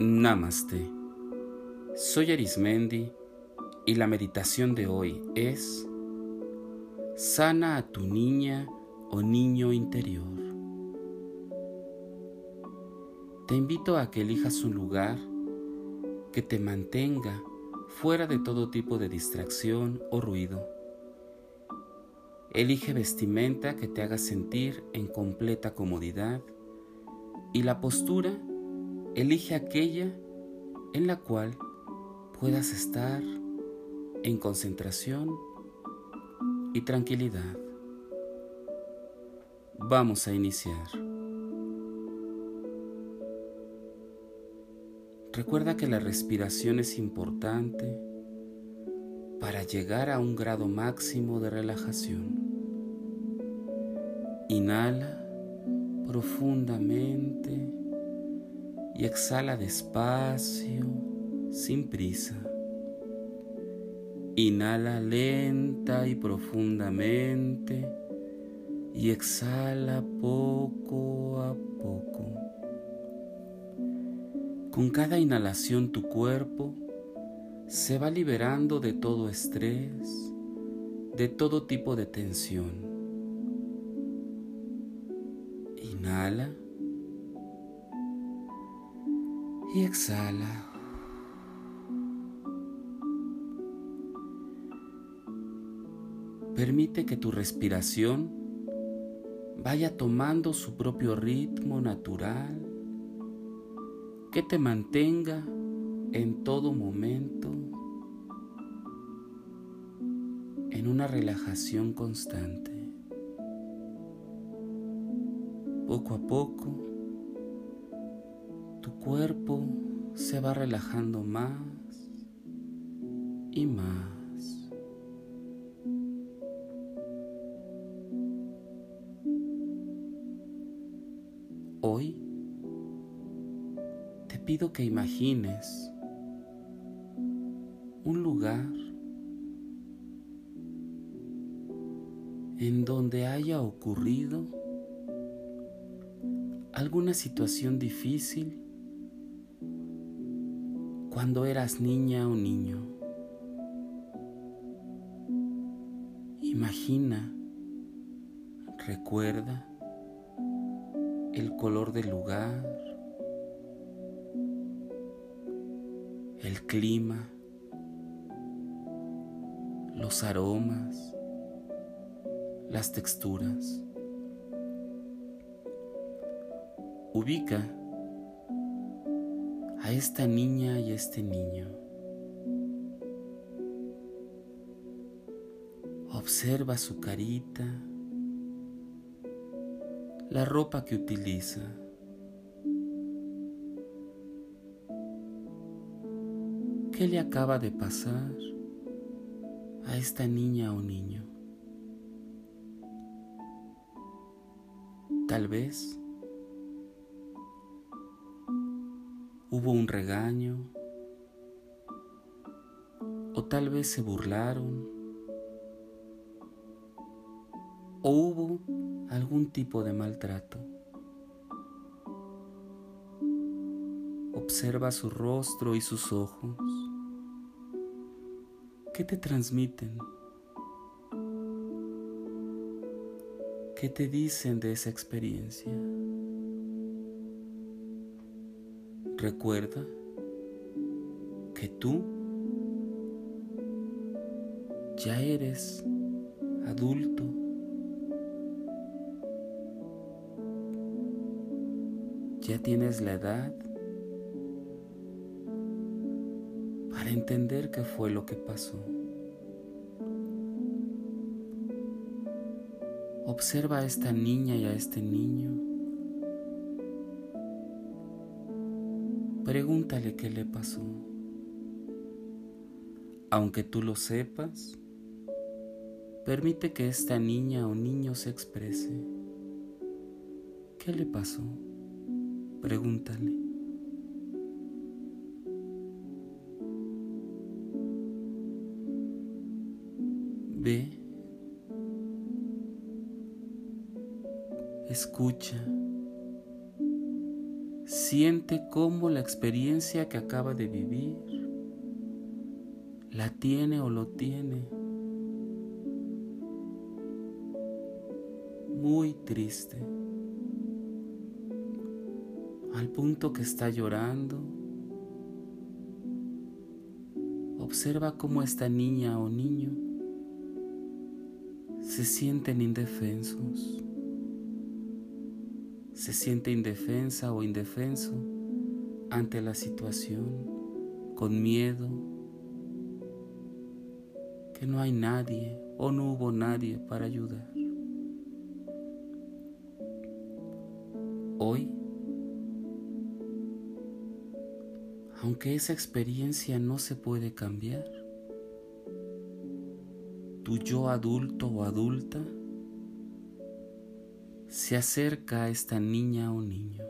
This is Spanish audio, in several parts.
Namaste. Soy Arismendi y la meditación de hoy es Sana a tu niña o niño interior. Te invito a que elijas un lugar que te mantenga fuera de todo tipo de distracción o ruido. Elige vestimenta que te haga sentir en completa comodidad y la postura Elige aquella en la cual puedas estar en concentración y tranquilidad. Vamos a iniciar. Recuerda que la respiración es importante para llegar a un grado máximo de relajación. Inhala profundamente y exhala despacio, sin prisa. Inhala lenta y profundamente y exhala poco a poco. Con cada inhalación tu cuerpo se va liberando de todo estrés, de todo tipo de tensión. Inhala. Y exhala. Permite que tu respiración vaya tomando su propio ritmo natural, que te mantenga en todo momento en una relajación constante. Poco a poco, cuerpo se va relajando más y más. Hoy te pido que imagines un lugar en donde haya ocurrido alguna situación difícil cuando eras niña o niño. Imagina, recuerda el color del lugar, el clima, los aromas, las texturas. Ubica a esta niña y a este niño. Observa su carita, la ropa que utiliza. ¿Qué le acaba de pasar a esta niña o niño? Tal vez hubo un regaño o tal vez se burlaron o hubo algún tipo de maltrato. Observa su rostro y sus ojos. ¿Qué te transmiten? ¿Qué te dicen de esa experiencia? Recuerda que tú ya eres adulto. Ya tienes la edad para entender qué fue lo que pasó. Observa a esta niña y a este niño Pregúntale qué le pasó. Aunque tú lo sepas, permite que esta niña o niño se exprese. ¿Qué le pasó? Pregúntale. Ve, escucha Siente cómo la experiencia que acaba de vivir la tiene o lo tiene. Muy triste, al punto que está llorando. Observa cómo esta niña o niño se sienten indefensos se siente indefensa o indefenso ante la situación, con miedo, que no hay nadie o no hubo nadie para ayudar. Hoy, aunque esa experiencia no se puede cambiar, tu yo adulto o adulta se acerca a esta niña o niño.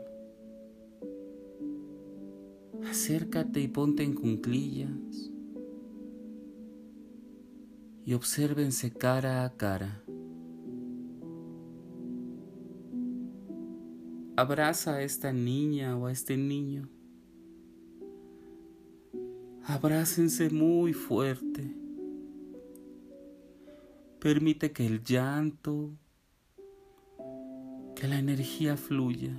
Acércate y ponte en cunclillas y obsérvense cara a cara. Abraza a esta niña o a este niño. Abrácense muy fuerte. Permite que el llanto, que la energía fluya.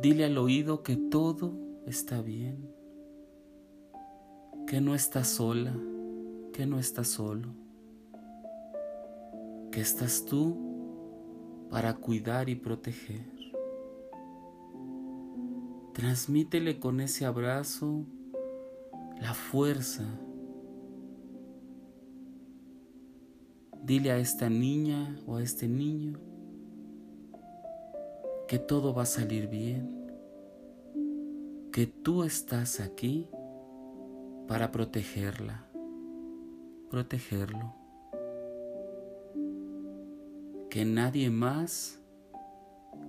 Dile al oído que todo está bien, que no estás sola, que no estás solo, que estás tú para cuidar y proteger. Transmítele con ese abrazo la fuerza Dile a esta niña o a este niño que todo va a salir bien, que tú estás aquí para protegerla, protegerlo, que nadie más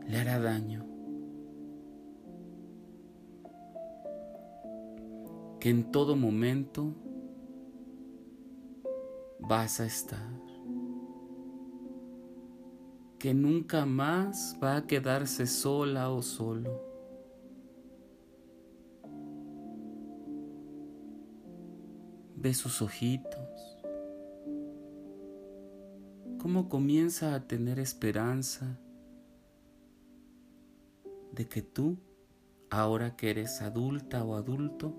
le hará daño, que en todo momento vas a estar que nunca más va a quedarse sola o solo. Ve sus ojitos, cómo comienza a tener esperanza de que tú, ahora que eres adulta o adulto,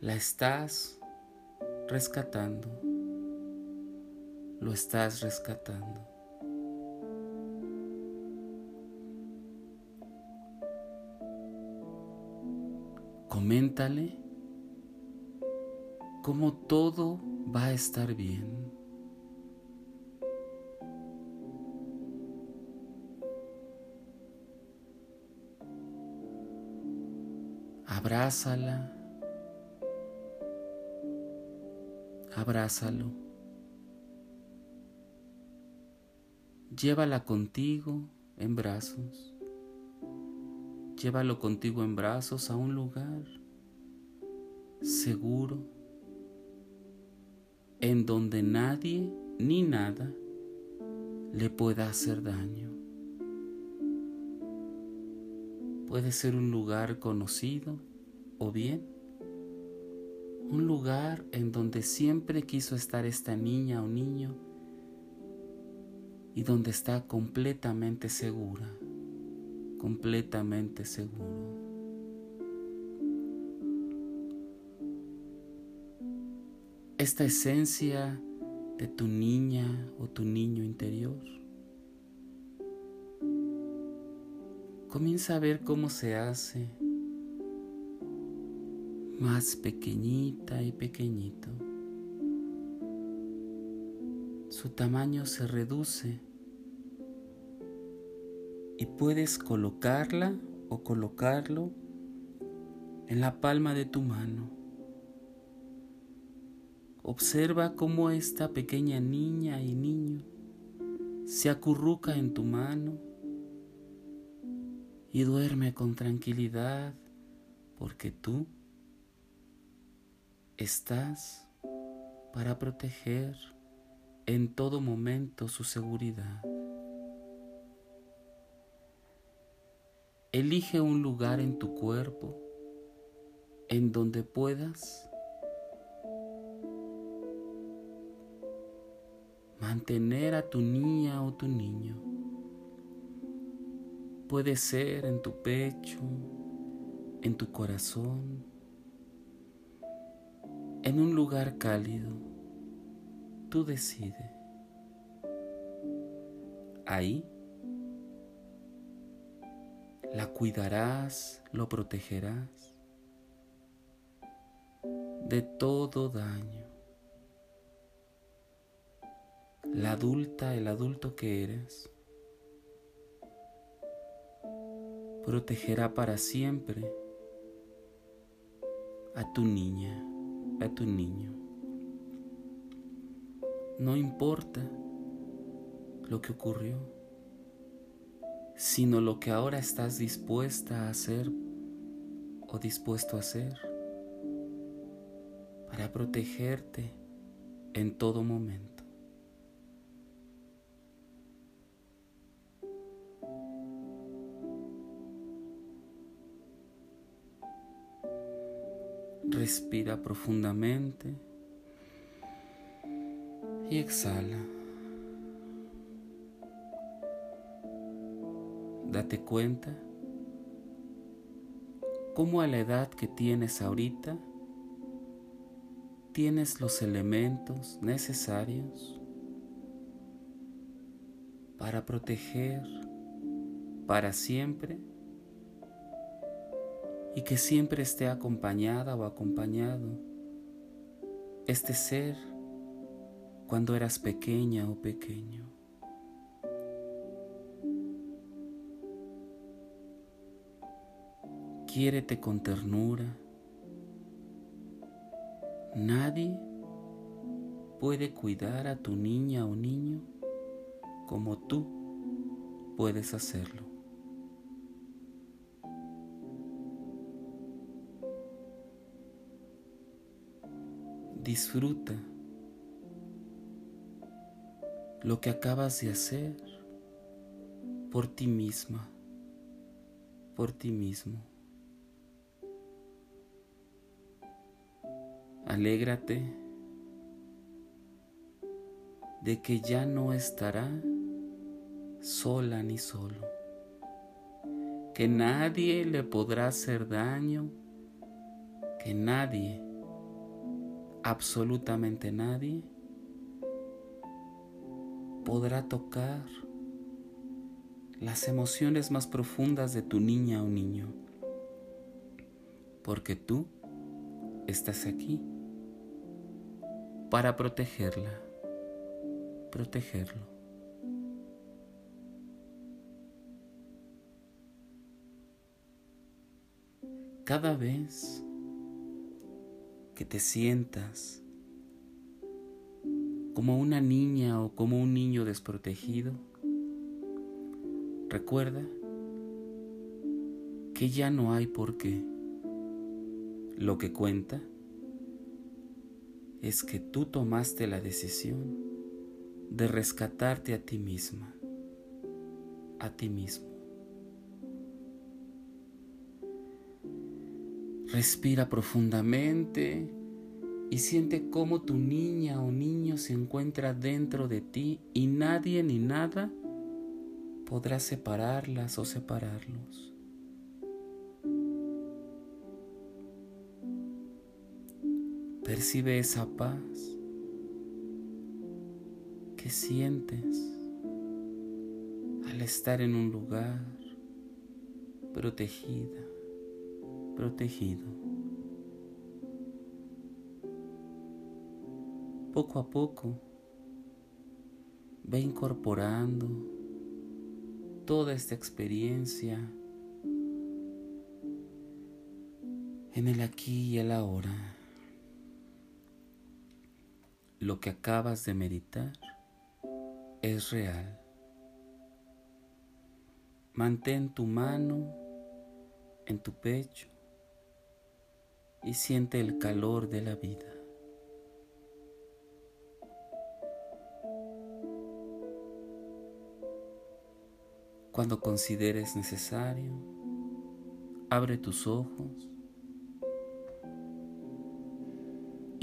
la estás rescatando, lo estás rescatando. Coméntale cómo todo va a estar bien. Abrázala, abrázalo. Llévala contigo en brazos. Llévalo contigo en brazos a un lugar seguro en donde nadie ni nada le pueda hacer daño. Puede ser un lugar conocido o bien un lugar en donde siempre quiso estar esta niña o niño y donde está completamente segura completamente seguro. Esta esencia de tu niña o tu niño interior. Comienza a ver cómo se hace más pequeñita y pequeñito. Su tamaño se reduce y puedes colocarla o colocarlo en la palma de tu mano. Observa cómo esta pequeña niña y niño se acurruca en tu mano y duerme con tranquilidad porque tú estás para proteger en todo momento su seguridad. Elige un lugar en tu cuerpo en donde puedas mantener a tu niña o tu niño. Puede ser en tu pecho, en tu corazón, en un lugar cálido. Tú decides. Ahí la cuidarás, lo protegerás de todo daño. La adulta, el adulto que eres, protegerá para siempre a tu niña, a tu niño. No importa lo que ocurrió, sino lo que ahora estás dispuesta a hacer o dispuesto a hacer para protegerte en todo momento. Respira profundamente y exhala. Date cuenta cómo a la edad que tienes ahorita tienes los elementos necesarios para proteger para siempre y que siempre esté acompañada o acompañado este ser cuando eras pequeña o pequeño. Quiérete con ternura. Nadie puede cuidar a tu niña o niño como tú puedes hacerlo. Disfruta lo que acabas de hacer por ti misma, por ti mismo. Alégrate de que ya no estará sola ni solo, que nadie le podrá hacer daño, que nadie absolutamente nadie podrá tocar las emociones más profundas de tu niña o niño, porque tú estás aquí para protegerla, protegerlo. Cada vez que te sientas como una niña o como un niño desprotegido, recuerda que ya no hay por qué. Lo que cuenta es que tú tomaste la decisión de rescatarte a ti misma, a ti mismo. Respira profundamente y siente cómo tu niña o niño se encuentra dentro de ti y nadie ni nada podrá separarlas o separarlos. Percibe esa paz que sientes al estar en un lugar protegida protegido. Poco a poco ve incorporando toda esta experiencia en el aquí y el ahora. Lo que acabas de meditar es real. Mantén tu mano en tu pecho y siente el calor de la vida. Cuando consideres necesario, abre tus ojos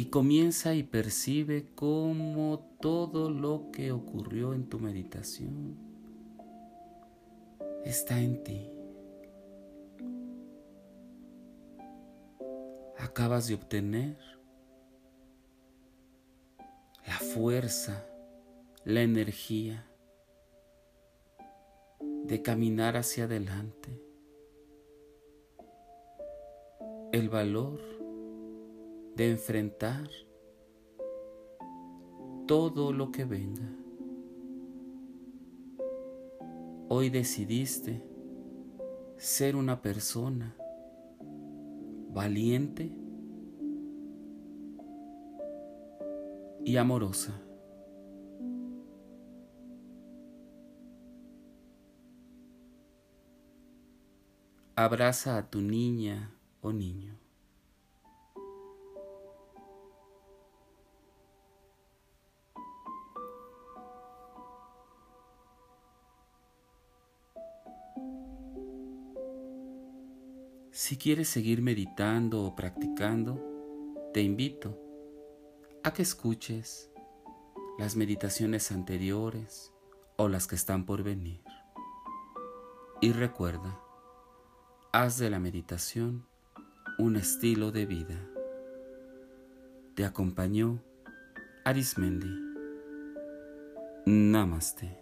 comienza y percibe cómo todo lo que ocurrió en tu meditación está en ti. Acabas de obtener la fuerza, la energía de caminar hacia adelante, el valor de enfrentar todo lo que venga. Hoy decidiste ser una persona valiente y amorosa. Abraza a tu niña o niño. Si quieres seguir meditando o practicando, te invito a que escuches las meditaciones anteriores o las que están por venir. Y recuerda, haz de la meditación un estilo de vida. Te acompañó Arismendi. Namaste.